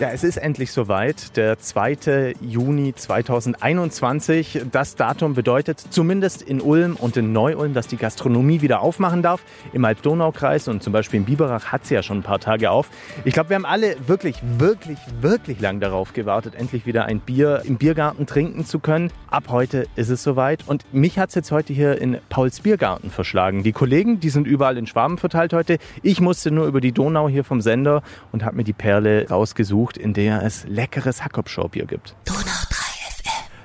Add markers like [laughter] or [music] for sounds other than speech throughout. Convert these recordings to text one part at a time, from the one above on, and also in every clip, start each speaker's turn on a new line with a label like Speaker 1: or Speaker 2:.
Speaker 1: Ja, es ist endlich soweit, der 2. Juni 2021. Das Datum bedeutet zumindest in Ulm und in Neu-Ulm, dass die Gastronomie wieder aufmachen darf. Im Alb-Donau-Kreis und zum Beispiel in Biberach hat sie ja schon ein paar Tage auf. Ich glaube, wir haben alle wirklich, wirklich, wirklich lang darauf gewartet, endlich wieder ein Bier im Biergarten trinken zu können. Ab heute ist es soweit und mich hat es jetzt heute hier in Pauls Biergarten verschlagen. Die Kollegen, die sind überall in Schwaben verteilt heute. Ich musste nur über die Donau hier vom Sender und habe mir die Perle rausgesucht gesucht, in der es leckeres Hackopschorbier gibt. Donau 3 FM.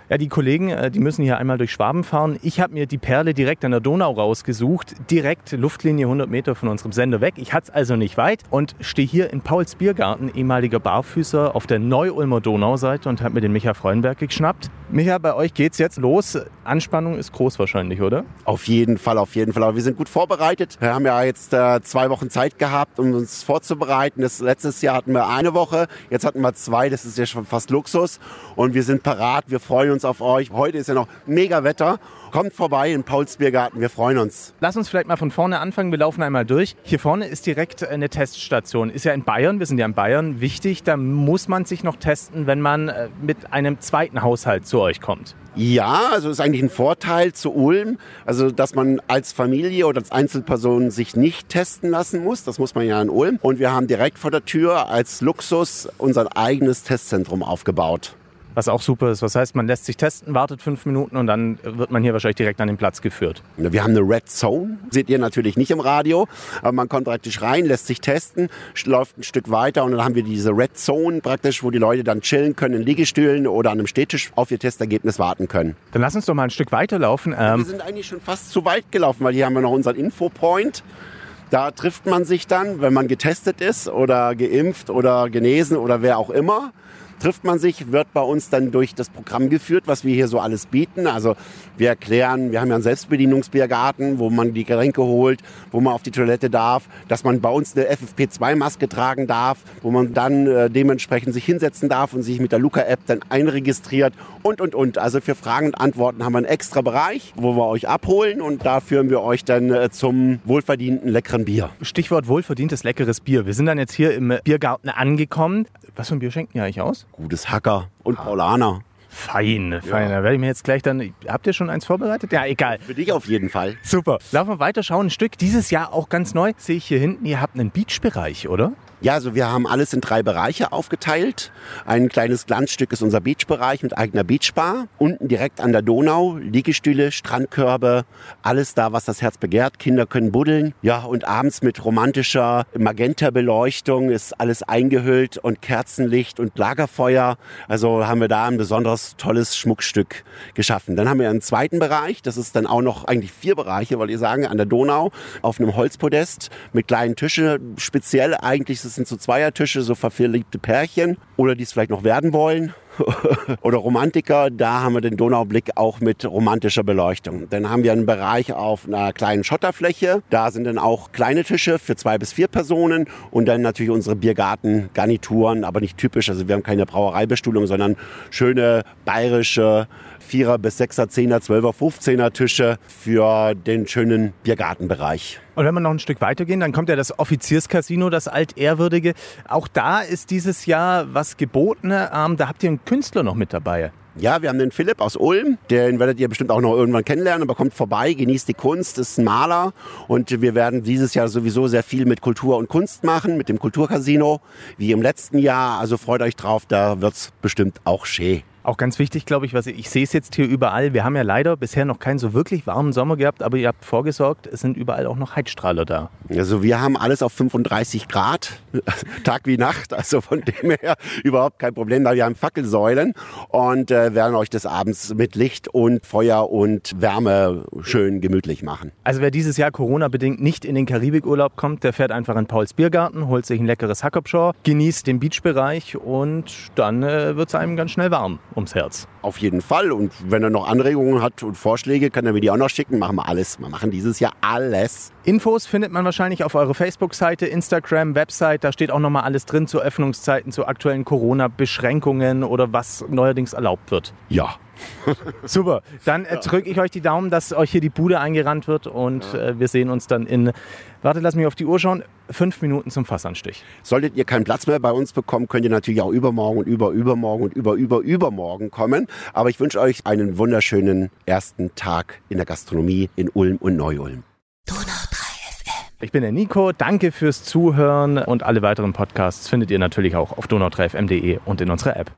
Speaker 1: Ja, die Kollegen, äh, die müssen hier einmal durch Schwaben fahren. Ich habe mir die Perle direkt an der Donau rausgesucht, direkt Luftlinie 100 Meter von unserem Sender weg. Ich hatte es also nicht weit und stehe hier in Pauls Biergarten, ehemaliger Barfüßer, auf der Neu-Ulmer Donauseite und habe mir den Micha Freudenberg geschnappt. Micha, bei euch geht's jetzt los. Anspannung ist groß wahrscheinlich, oder?
Speaker 2: Auf jeden Fall, auf jeden Fall. Aber wir sind gut vorbereitet. Wir haben ja jetzt äh, zwei Wochen Zeit gehabt, um uns vorzubereiten. Das letztes Jahr hatten wir eine Woche, jetzt hatten wir zwei. Das ist ja schon fast Luxus. Und wir sind parat. Wir freuen uns auf euch. Heute ist ja noch mega Wetter. Kommt vorbei in Pauls Biergarten, wir freuen uns.
Speaker 1: Lass uns vielleicht mal von vorne anfangen, wir laufen einmal durch. Hier vorne ist direkt eine Teststation. Ist ja in Bayern, wir sind ja in Bayern, wichtig. Da muss man sich noch testen, wenn man äh, mit einem zweiten Haushalt zu euch kommt.
Speaker 2: Ja, also ist eigentlich ein Vorteil zu Ulm, also dass man als Familie oder als Einzelperson sich nicht testen lassen muss. Das muss man ja in Ulm. Und wir haben direkt vor der Tür als Luxus unser eigenes Testzentrum aufgebaut
Speaker 1: was auch super ist. Was heißt, man lässt sich testen, wartet fünf Minuten und dann wird man hier wahrscheinlich direkt an den Platz geführt.
Speaker 2: Wir haben eine Red Zone, seht ihr natürlich nicht im Radio, aber man kommt praktisch rein, lässt sich testen, läuft ein Stück weiter und dann haben wir diese Red Zone praktisch, wo die Leute dann chillen können in Liegestühlen oder an einem Stehtisch auf ihr Testergebnis warten können.
Speaker 1: Dann lass uns doch mal ein Stück weiterlaufen.
Speaker 2: Ähm wir sind eigentlich schon fast zu weit gelaufen, weil hier haben wir noch unseren Infopoint. Da trifft man sich dann, wenn man getestet ist oder geimpft oder genesen oder wer auch immer trifft man sich, wird bei uns dann durch das Programm geführt, was wir hier so alles bieten. Also wir erklären, wir haben ja einen Selbstbedienungsbiergarten, wo man die Getränke holt, wo man auf die Toilette darf, dass man bei uns eine FFP2-Maske tragen darf, wo man dann äh, dementsprechend sich hinsetzen darf und sich mit der Luca-App dann einregistriert und, und, und. Also für Fragen und Antworten haben wir einen extra Bereich, wo wir euch abholen und da führen wir euch dann äh, zum wohlverdienten leckeren Bier.
Speaker 1: Stichwort wohlverdientes leckeres Bier. Wir sind dann jetzt hier im Biergarten angekommen. Was für ein Bier schenken ihr eigentlich aus?
Speaker 2: Gutes Hacker und Paulaner.
Speaker 1: Fein, fein. Ja. Da werde ich mir jetzt gleich dann. Habt ihr schon eins vorbereitet? Ja, egal.
Speaker 2: Für dich auf jeden Fall.
Speaker 1: Super. Laufen wir weiter, schauen ein Stück. Dieses Jahr auch ganz neu. Sehe ich hier hinten, ihr habt einen Beachbereich, oder?
Speaker 2: Ja, also wir haben alles in drei Bereiche aufgeteilt. Ein kleines Glanzstück ist unser Beachbereich mit eigener Beachbar. Unten direkt an der Donau, Liegestühle, Strandkörbe, alles da, was das Herz begehrt. Kinder können buddeln. Ja, und abends mit romantischer Magenta-Beleuchtung ist alles eingehüllt und Kerzenlicht und Lagerfeuer. Also haben wir da ein besonders tolles Schmuckstück geschaffen. Dann haben wir einen zweiten Bereich. Das ist dann auch noch eigentlich vier Bereiche, wollte ich sagen, an der Donau auf einem Holzpodest mit kleinen Tischen. Speziell eigentlich das sind so Zweiertische, so verliebte Pärchen oder die es vielleicht noch werden wollen. [laughs] oder Romantiker, da haben wir den Donaublick auch mit romantischer Beleuchtung. Dann haben wir einen Bereich auf einer kleinen Schotterfläche. Da sind dann auch kleine Tische für zwei bis vier Personen und dann natürlich unsere Biergarten-Garnituren, aber nicht typisch. Also wir haben keine Brauereibestuhlung, sondern schöne bayerische Vierer bis Sechser, Zehner, Zwölfer, Fünfzehner Tische für den schönen Biergartenbereich.
Speaker 1: Und wenn wir noch ein Stück weitergehen, dann kommt ja das Offizierscasino, das altehrwürdige. Auch da ist dieses Jahr was geboten. Da habt ihr einen Künstler noch mit dabei.
Speaker 2: Ja, wir haben den Philipp aus Ulm, den werdet ihr bestimmt auch noch irgendwann kennenlernen, aber kommt vorbei, genießt die Kunst, ist ein Maler und wir werden dieses Jahr sowieso sehr viel mit Kultur und Kunst machen, mit dem Kulturcasino, wie im letzten Jahr. Also freut euch drauf, da wird's bestimmt auch schön.
Speaker 1: Auch ganz wichtig, glaube ich, was ich, ich sehe es jetzt hier überall. Wir haben ja leider bisher noch keinen so wirklich warmen Sommer gehabt, aber ihr habt vorgesorgt, es sind überall auch noch Heizstrahler da.
Speaker 2: Also wir haben alles auf 35 Grad, [laughs] Tag wie Nacht, also von dem her überhaupt kein Problem. Wir haben Fackelsäulen und äh, werden euch des Abends mit Licht und Feuer und Wärme schön gemütlich machen.
Speaker 1: Also wer dieses Jahr Corona-bedingt nicht in den Karibikurlaub kommt, der fährt einfach in Pauls Biergarten, holt sich ein leckeres Hackopschor, genießt den Beachbereich und dann äh, wird es einem ganz schnell warm ums Herz.
Speaker 2: Auf jeden Fall. Und wenn er noch Anregungen hat und Vorschläge, kann er mir die auch noch schicken. Machen wir alles. Wir machen dieses Jahr alles.
Speaker 1: Infos findet man wahrscheinlich auf eurer Facebook-Seite, Instagram, Website. Da steht auch nochmal alles drin zu Öffnungszeiten, zu aktuellen Corona-Beschränkungen oder was neuerdings erlaubt wird.
Speaker 2: Ja. [laughs]
Speaker 1: Super. Dann äh, drücke ich euch die Daumen, dass euch hier die Bude eingerannt wird und äh, wir sehen uns dann in, warte, lass mich auf die Uhr schauen, fünf Minuten zum Fassanstich.
Speaker 2: Solltet ihr keinen Platz mehr bei uns bekommen, könnt ihr natürlich auch übermorgen und über übermorgen und über über übermorgen kommen. Aber ich wünsche euch einen wunderschönen ersten Tag in der Gastronomie in Ulm und Neu-Ulm.
Speaker 1: Ich bin der Nico, danke fürs Zuhören und alle weiteren Podcasts findet ihr natürlich auch auf donau3fm.de und in unserer App.